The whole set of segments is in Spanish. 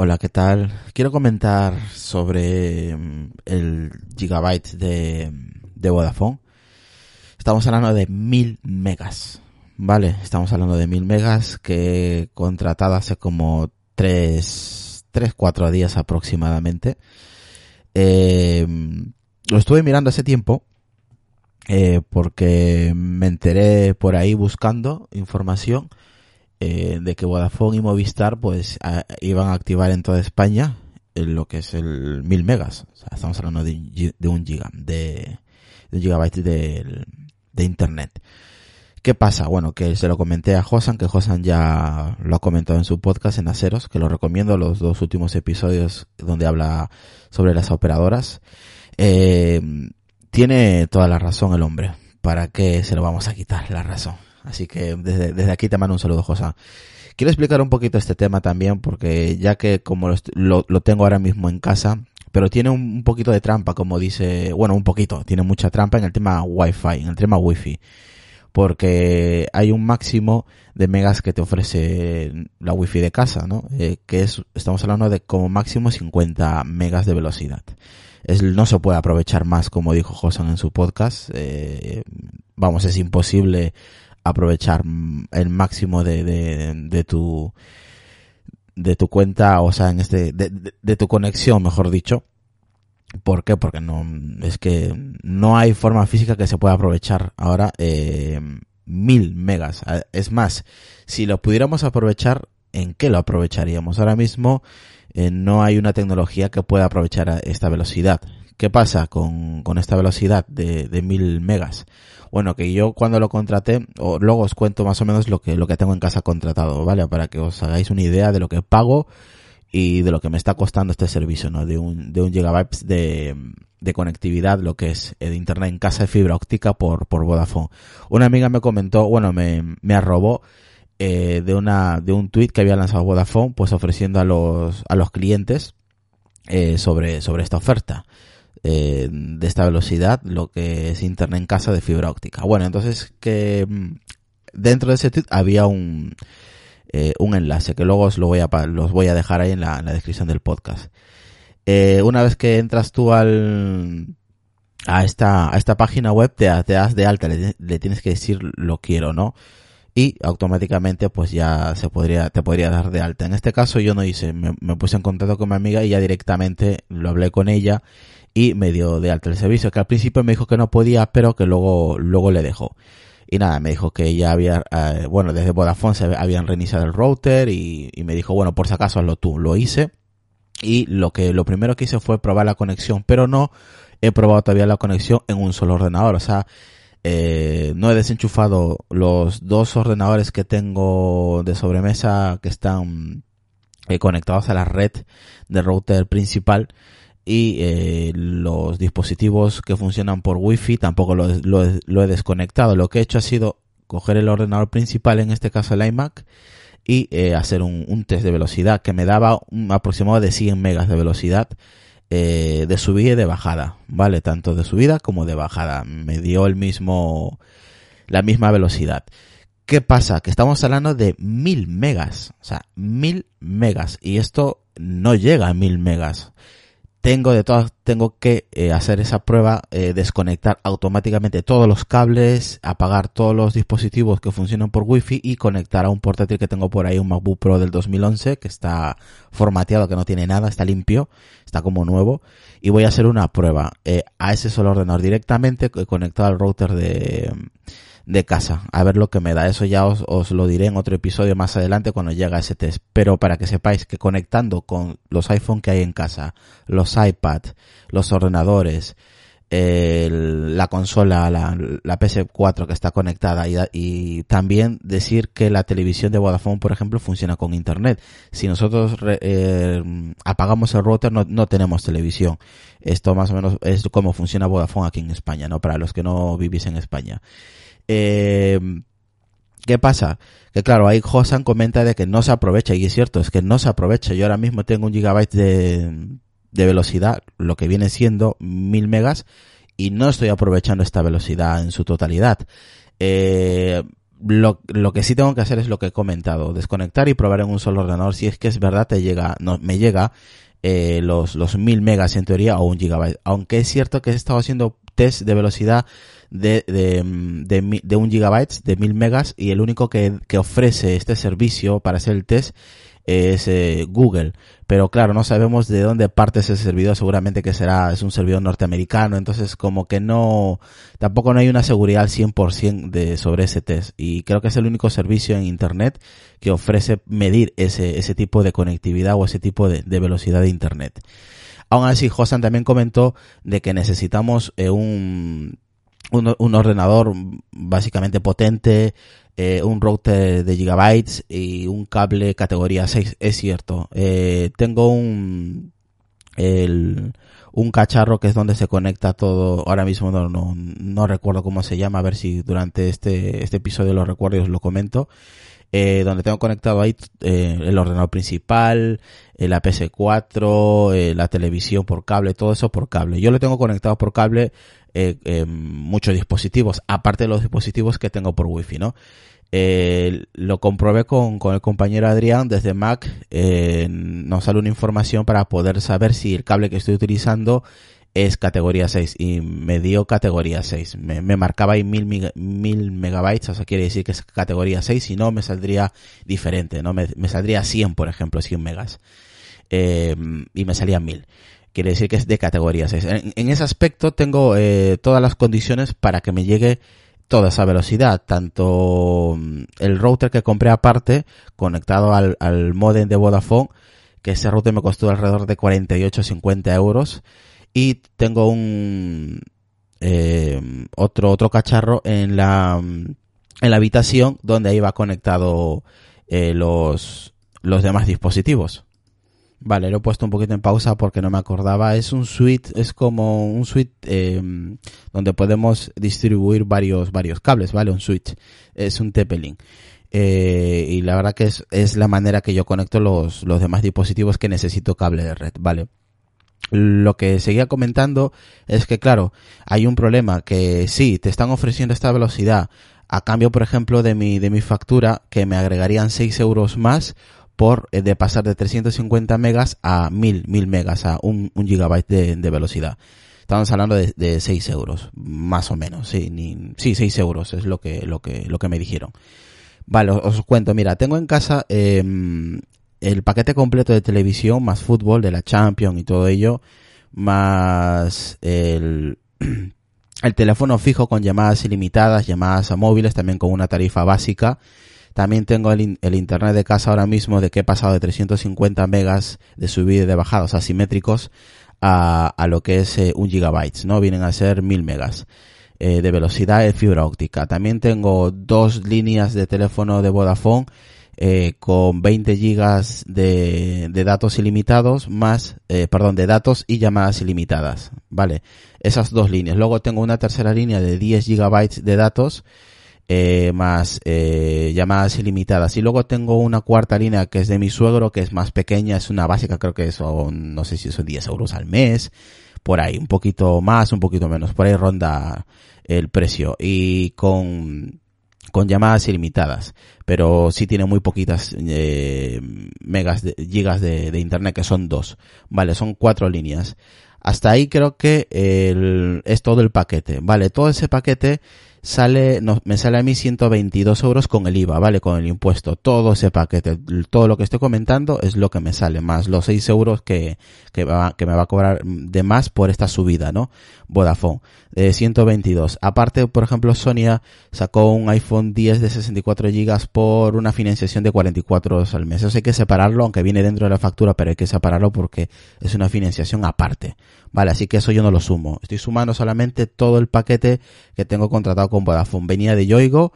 Hola, ¿qué tal? Quiero comentar sobre mm, el gigabyte de, de Vodafone. Estamos hablando de mil megas, ¿vale? Estamos hablando de mil megas que he contratado hace como tres, tres, cuatro días aproximadamente. Eh, lo estuve mirando hace tiempo eh, porque me enteré por ahí buscando información eh, de que Vodafone y Movistar pues iban a activar en toda España lo que es el 1000 megas. Estamos hablando de, un giga, de, un gigabyte de, de, internet. ¿Qué pasa? Bueno, que se lo comenté a Josan, que Josan ya lo ha comentado en su podcast en Aceros, que lo recomiendo, los dos últimos episodios donde habla sobre las operadoras. Eh, tiene toda la razón el hombre. ¿Para qué se lo vamos a quitar la razón? Así que desde, aquí te mando un saludo, Josa. Quiero explicar un poquito este tema también, porque ya que como lo, lo, tengo ahora mismo en casa, pero tiene un, poquito de trampa, como dice, bueno, un poquito, tiene mucha trampa en el tema Wi-Fi, en el tema Wi-Fi, porque hay un máximo de megas que te ofrece la Wi-Fi de casa, ¿no? Eh, que es, estamos hablando de como máximo 50 megas de velocidad. Es, no se puede aprovechar más, como dijo Josan en su podcast. Eh, vamos, es imposible aprovechar el máximo de, de, tu de tu cuenta, o sea, en este, de, tu conexión, mejor dicho. ¿Por qué? Porque no, es que no hay forma física que se pueda aprovechar ahora eh, mil megas. Es más, si lo pudiéramos aprovechar, ¿en qué lo aprovecharíamos? Ahora mismo eh, no hay una tecnología que pueda aprovechar esta velocidad. ¿Qué pasa con, con esta velocidad de, de mil megas? Bueno, que yo cuando lo contraté, o luego os cuento más o menos lo que, lo que tengo en casa contratado, ¿vale? Para que os hagáis una idea de lo que pago y de lo que me está costando este servicio, ¿no? De un, de un gigabyte de, de conectividad, lo que es de internet en casa de fibra óptica por, por Vodafone. Una amiga me comentó, bueno, me, me arrobó, eh, de una, de un tweet que había lanzado Vodafone, pues ofreciendo a los, a los clientes, eh, sobre, sobre esta oferta. Eh, de esta velocidad lo que es internet en casa de fibra óptica. Bueno, entonces que mm, dentro de ese tweet había un, eh, un enlace que luego os lo voy a, los voy a dejar ahí en la, descripción del podcast. Eh, una vez que entras tú al, a esta, a esta página web te, te das de alta, le, tienes que decir lo quiero, ¿no? Y automáticamente pues ya se podría, te podría dar de alta. En este caso yo no hice, me, me puse en contacto con mi amiga y ya directamente lo hablé con ella y me dio de alta el servicio, que al principio me dijo que no podía, pero que luego, luego le dejó. Y nada, me dijo que ya había, eh, bueno, desde Vodafone se habían reiniciado el router y, me dijo, bueno, por si acaso hazlo tú. Lo hice y lo que, lo primero que hice fue probar la conexión, pero no he probado todavía la conexión en un solo ordenador. O sea, eh, no he desenchufado los dos ordenadores que tengo de sobremesa que están eh, conectados a la red del router principal y eh, los dispositivos que funcionan por wifi tampoco lo, he desconectado. Lo que he hecho ha sido coger el ordenador principal, en este caso el iMac, y eh, hacer un, test de velocidad que me daba un aproximado de 100 megas de velocidad eh, de subida y de bajada, ¿vale? Tanto de subida como de bajada. Me dio el mismo, la misma velocidad. ¿Qué pasa? Que estamos hablando de 1000 megas, o sea, 1000 megas, y esto no llega a 1000 megas tengo de todas tengo que eh, hacer esa prueba eh, desconectar automáticamente todos los cables apagar todos los dispositivos que funcionan por wifi y conectar a un portátil que tengo por ahí un MacBook Pro del 2011 que está formateado que no tiene nada está limpio está como nuevo. Y voy a hacer una prueba eh, a ese solo ordenador directamente conectado al router de de casa, a ver lo que me da. Eso ya os, os, lo diré en otro episodio más adelante cuando llegue ese test. Pero para que sepáis que conectando con los iPhone que hay en casa, los iPad, los ordenadores, la consola, la, la, PS4 que está conectada y, también decir que la televisión de Vodafone, por ejemplo, funciona con Internet. Si nosotros eh, apagamos el router no, no tenemos televisión. Esto más o menos es como funciona Vodafone aquí en España, ¿no? Para los que no vivís en España. Eh, ¿Qué pasa? Que claro, ahí Josan comenta de que no se aprovecha, y es cierto, es que no se aprovecha. Yo ahora mismo tengo un gigabyte de, de velocidad, lo que viene siendo mil megas, y no estoy aprovechando esta velocidad en su totalidad. Eh, lo, lo que sí tengo que hacer es lo que he comentado, desconectar y probar en un solo ordenador si es que es verdad te llega, no, me llega eh, los, los mil megas en teoría o un gigabyte. Aunque es cierto que he estado haciendo test de velocidad de, de, de, de un gigabyte, de mil megas, y el único que, que ofrece este servicio para hacer el test es eh, Google. Pero claro, no sabemos de dónde parte ese servidor, seguramente que será, es un servidor norteamericano, entonces como que no, tampoco no hay una seguridad al 100% de, sobre ese test. Y creo que es el único servicio en Internet que ofrece medir ese, ese tipo de conectividad o ese tipo de, de velocidad de Internet. Aún así, Josan también comentó de que necesitamos eh, un, un, ordenador básicamente potente, eh, un router de gigabytes y un cable categoría 6. Es cierto. Eh, tengo un, un cacharro que es donde se conecta todo. Ahora mismo no, no, no recuerdo cómo se llama. A ver si durante este, este episodio lo recuerdo y os lo comento. Eh, donde tengo conectado ahí eh, el ordenador principal, eh, la PS4, eh, la televisión por cable, todo eso por cable. Yo lo tengo conectado por cable eh, muchos dispositivos, aparte de los dispositivos que tengo por wifi, ¿no? Eh, lo comprobé con, con, el compañero Adrián desde Mac. Eh, nos sale una información para poder saber si el cable que estoy utilizando es categoría 6 y me dio categoría 6. Me, marcaba ahí mil, mil megabytes, o sea, quiere decir que es categoría 6, si no me saldría diferente, ¿no? Me, saldría 100, por ejemplo, 100 megas. Eh, y me salía 1000. Quiere decir que es de categoría 6. En, ese aspecto tengo eh, todas las condiciones para que me llegue toda esa velocidad, tanto mm, el router que compré aparte, conectado al, al modem de Vodafone, que ese router me costó alrededor de 48-50 euros, y tengo un eh, otro otro cacharro en la en la habitación donde ahí va conectado eh, los los demás dispositivos. Vale, lo he puesto un poquito en pausa porque no me acordaba. Es un suite, es como un suite eh, donde podemos distribuir varios, varios cables, ¿vale? Un switch. Es un TP-Link. Eh, y la verdad que es, es la manera que yo conecto los, los demás dispositivos que necesito cable de red, ¿vale? Lo que seguía comentando es que, claro, hay un problema que sí, te están ofreciendo esta velocidad a cambio, por ejemplo, de mi, de mi factura, que me agregarían 6 euros más por eh, de pasar de 350 megas a 1000, 1000 megas, a un, un gigabyte de, de, velocidad. Estamos hablando de, de 6 euros, más o menos, sí, sí, 6 euros es lo que, lo que, lo que me dijeron. Vale, os, cuento, mira, tengo en casa eh, el paquete completo de televisión, más fútbol de la Champions y todo ello, más el, el teléfono fijo con llamadas ilimitadas, llamadas a móviles, también con una tarifa básica, también tengo el, el, internet de casa ahora mismo de que he pasado de 350 megas de subida y de bajados asimétricos a, a lo que es eh, un gigabyte, ¿no? Vienen a ser 1000 megas eh, de velocidad de fibra óptica. También tengo dos líneas de teléfono de Vodafone eh, con 20 gigas de, de datos ilimitados más, eh, perdón, de datos y llamadas ilimitadas, ¿vale? Esas dos líneas. Luego tengo una tercera línea de 10 gigabytes de datos eh, más eh, llamadas ilimitadas. Y luego tengo una cuarta línea que es de mi suegro, que es más pequeña, es una básica, creo que son, no sé si son 10 euros al mes, por ahí, un poquito más, un poquito menos, por ahí ronda el precio. Y con, con llamadas ilimitadas, pero sí tiene muy poquitas eh, megas, de, gigas de, de internet, que son dos. Vale, son cuatro líneas. Hasta ahí creo que el, es todo el paquete. Vale, todo ese paquete sale, no, me sale a mí 122 euros con el IVA, ¿vale? Con el impuesto. Todo ese paquete, todo lo que estoy comentando es lo que me sale, más los 6 euros que, que, va, que me va a cobrar de más por esta subida, ¿no? Vodafone, de 122. Aparte, por ejemplo, Sonia sacó un iPhone 10 de 64 gigas por una financiación de 44 euros al mes. Eso hay que separarlo, aunque viene dentro de la factura, pero hay que separarlo porque es una financiación aparte. Vale, así que eso yo no lo sumo. Estoy sumando solamente todo el paquete que tengo contratado con Vodafone. Venía de Yoigo,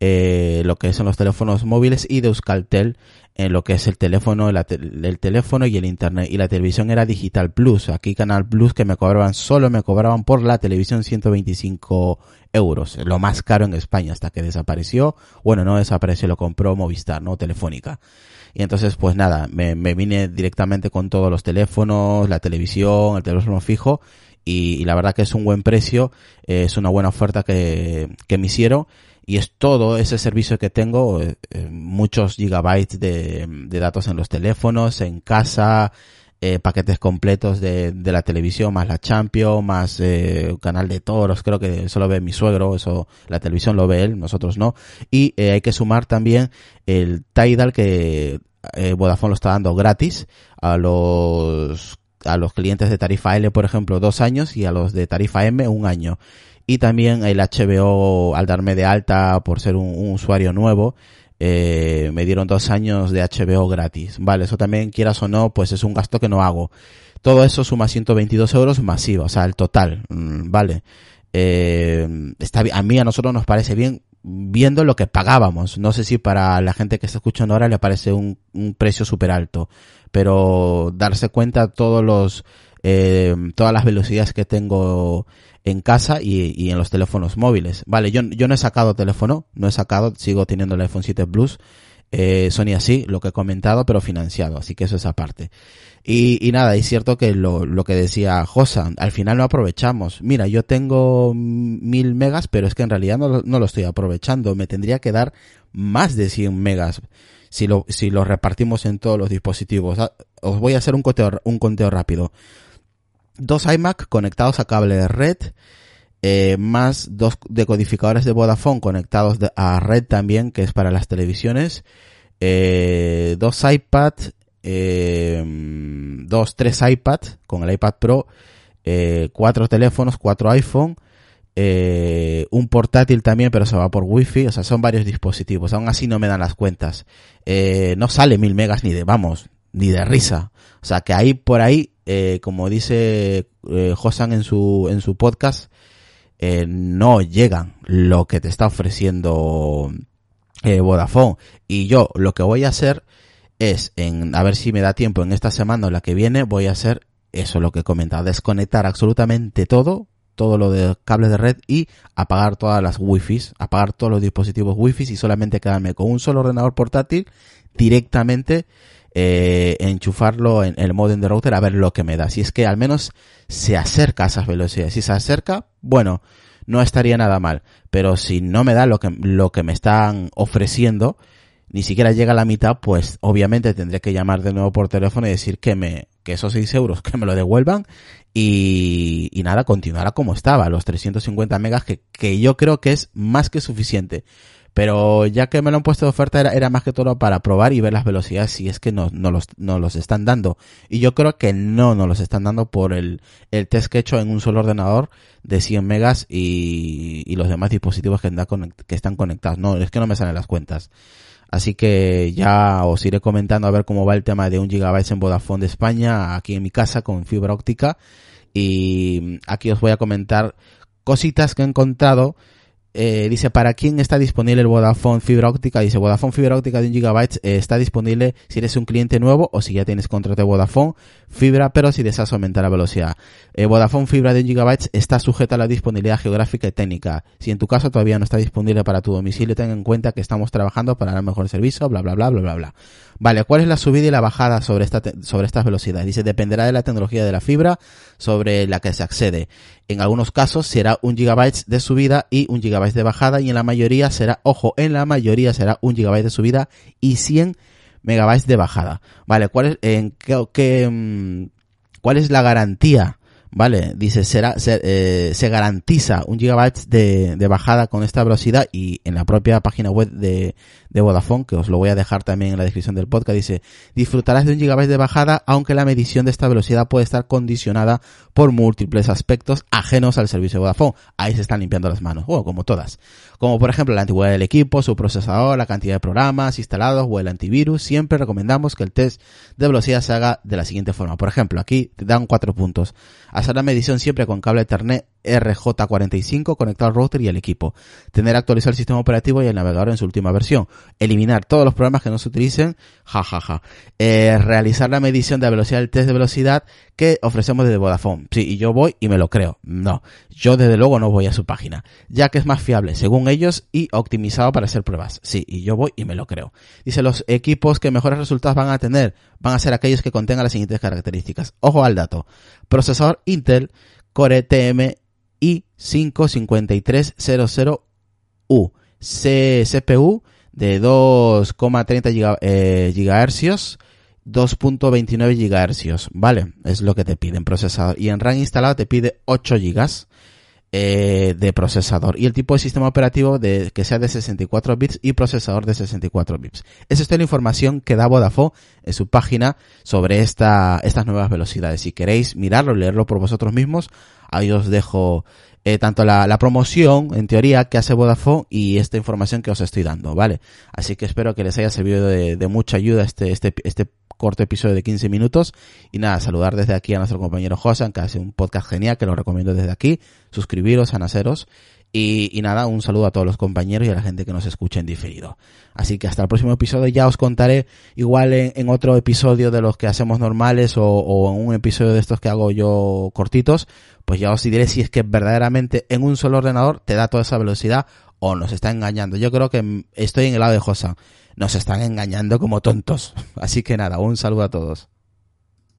eh, lo que son los teléfonos móviles y de Euskaltel en lo que es el teléfono, el, el teléfono y el internet. Y la televisión era Digital Plus. Aquí Canal Plus que me cobraban, solo me cobraban por la televisión 125 euros. Lo más caro en España hasta que desapareció. Bueno, no desapareció, lo compró Movistar, no Telefónica. Y entonces, pues nada, me vine directamente con todos los teléfonos, la televisión, el teléfono fijo. Y, la verdad que es un buen precio, eh, es una buena oferta que, que me hicieron y es todo ese servicio que tengo, eh, eh, muchos gigabytes de, de, datos en los teléfonos, en casa, paquetes completos de, de, la televisión, más la Champions, más canal de toros, creo que eso lo ve mi suegro, eso la televisión lo ve él, nosotros no, y hay que sumar también el Tidal que Vodafone lo está dando gratis a los a los clientes de tarifa L, por ejemplo, dos años y a los de tarifa M un año. Y también el HBO al darme de alta por ser un, usuario nuevo eh, me dieron dos años de HBO gratis. Vale eso también quieras o no pues es un gasto que no hago. Todo eso suma 122 euros masiva o sea el total mm, vale. Eh, está a mí a nosotros nos parece bien viendo lo que pagábamos. No sé si para la gente que está escuchando ahora le parece un, un precio súper alto, pero darse cuenta todos los, eh, todas las velocidades que tengo en casa y, y, en los teléfonos móviles. Vale, yo, yo no he sacado teléfono, no he sacado, sigo teniendo el iPhone 7 Plus. Eh, Sony así, lo que he comentado, pero financiado, así que eso es aparte. Y, y nada, es cierto que lo, lo que decía Josan, al final no aprovechamos. Mira, yo tengo mil megas, pero es que en realidad no, no lo estoy aprovechando. Me tendría que dar más de 100 megas si lo, si repartimos en todos los dispositivos. Os voy a hacer un conteo, un conteo rápido. Dos iMac conectados a cable de red, eh, más dos decodificadores de Vodafone conectados a red también, que es para las televisiones, eh, dos iPad, eh, dos, tres iPad con el iPad Pro, eh, cuatro teléfonos, cuatro iPhone, eh, un portátil también, pero se va por wifi, o sea, son varios dispositivos, aún así no me dan las cuentas. Eh, no sale mil megas ni de, vamos, ni de risa. O sea, que ahí por ahí, como dice Josan en su, en su podcast, eh, no llegan lo que te está ofreciendo eh, Vodafone. Y yo lo que voy a hacer es, en, a ver si me da tiempo en esta semana o la que viene, voy a hacer eso, lo que he comentado, desconectar absolutamente todo, todo lo de cables de red y apagar todas las wifi, apagar todos los dispositivos wifi y solamente quedarme con un solo ordenador portátil directamente eh, enchufarlo en el modem de router a ver lo que me da. Si es que al menos se acerca a esas velocidades. Si se acerca, bueno, no estaría nada mal. Pero si no me da lo que, lo que me están ofreciendo, ni siquiera llega a la mitad, pues obviamente tendré que llamar de nuevo por teléfono y decir que me, que esos 6 euros que me lo devuelvan y, y nada, continuará como estaba, los 350 megas que, que yo creo que es más que suficiente. Pero ya que me lo han puesto de oferta era, más que todo para probar y ver las velocidades si es que no, no, los, no los están dando. Y yo creo que no nos los están dando por el, el test que he hecho en un solo ordenador de 100 megas y, y los demás dispositivos que están conectados. No, es que no me salen las cuentas. Así que ya os iré comentando a ver cómo va el tema de un gigabyte en Vodafone de España aquí en mi casa con fibra óptica. Y aquí os voy a comentar cositas que he encontrado eh, dice, ¿para quién está disponible el Vodafone fibra óptica? Dice, Vodafone fibra óptica de un gigabyte eh, está disponible si eres un cliente nuevo o si ya tienes contrato de Vodafone fibra, pero si deseas aumentar la velocidad. Eh, Vodafone fibra de un gigabyte está sujeta a la disponibilidad geográfica y técnica. Si en tu caso todavía no está disponible para tu domicilio, ten en cuenta que estamos trabajando para dar mejor servicio, bla, bla, bla, bla, bla, bla. Vale, ¿cuál es la subida y la bajada sobre esta, sobre estas velocidades? Dice, dependerá de la tecnología de la fibra sobre la que se accede. En algunos casos será un gigabyte de subida y un gigabyte de bajada y en la mayoría será, ojo, en la mayoría será un gigabyte de subida y 100 megabytes de bajada. Vale, ¿cuál es, en qué, qué, cuál es la garantía? Vale, dice, será, se, eh, se garantiza un gigabyte de, de, bajada con esta velocidad y en la propia página web de, de Vodafone, que os lo voy a dejar también en la descripción del podcast, dice, disfrutarás de un gigabyte de bajada, aunque la medición de esta velocidad puede estar condicionada por múltiples aspectos ajenos al servicio de Vodafone. Ahí se están limpiando las manos, bueno, como todas. Como por ejemplo la antigüedad del equipo, su procesador, la cantidad de programas instalados o el antivirus, siempre recomendamos que el test de velocidad se haga de la siguiente forma. Por ejemplo, aquí te dan cuatro puntos. Hacer la medición siempre con cable Ethernet RJ45 conectado al router y al equipo. Tener actualizado el sistema operativo y el navegador en su última versión. Eliminar todos los programas que no se utilicen. Jajaja. Ja, ja. eh, realizar la medición de velocidad del test de velocidad que ofrecemos desde Vodafone. Sí, y yo voy y me lo creo. No. Yo desde luego no voy a su página. Ya que es más fiable según ellos y optimizado para hacer pruebas. Sí, y yo voy y me lo creo. Dice los equipos que mejores resultados van a tener van a ser aquellos que contengan las siguientes características. Ojo al dato. Procesador Intel Core TM i55300U. CPU de 2,30 eh, gigahercios 2.29 gigahercios, ¿vale? Es lo que te piden procesador. Y en RAM instalado te pide 8 gigas eh, de procesador. Y el tipo de sistema operativo de, que sea de 64 bits y procesador de 64 bits. Esa es toda la información que da Vodafone en su página sobre esta, estas nuevas velocidades. Si queréis mirarlo, leerlo por vosotros mismos, ahí os dejo eh, tanto la, la, promoción, en teoría, que hace Vodafone y esta información que os estoy dando, ¿vale? Así que espero que les haya servido de, de mucha ayuda este, este, este corto episodio de 15 minutos. Y nada, saludar desde aquí a nuestro compañero Josan, que hace un podcast genial, que lo recomiendo desde aquí. Suscribiros a Naceros. Y, nada, un saludo a todos los compañeros y a la gente que nos escucha en diferido. Así que hasta el próximo episodio ya os contaré igual en, otro episodio de los que hacemos normales o, o, en un episodio de estos que hago yo cortitos, pues ya os diré si es que verdaderamente en un solo ordenador te da toda esa velocidad o nos está engañando. Yo creo que estoy en el lado de Josan nos están engañando como tontos. Así que nada, un saludo a todos.